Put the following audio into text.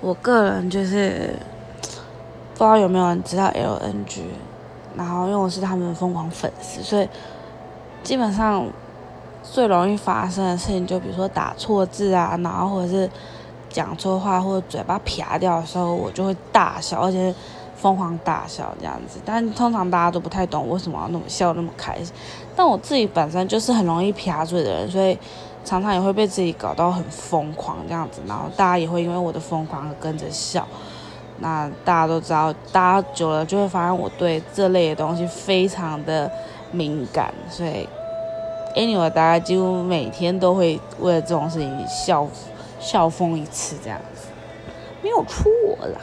我个人就是不知道有没有人知道 LNG，然后因为我是他们疯狂粉丝，所以基本上最容易发生的事情，就比如说打错字啊，然后或者是讲错话，或者嘴巴撇掉的时候，我就会大笑，而且疯狂大笑这样子。但通常大家都不太懂为什么要那么笑那么开心。但我自己本身就是很容易撇嘴的人，所以。常常也会被自己搞到很疯狂这样子，然后大家也会因为我的疯狂而跟着笑。那大家都知道，大家久了就会发现我对这类的东西非常的敏感，所以 anyway 大家几乎每天都会为了这种事情笑笑疯一次这样子，没有错啦。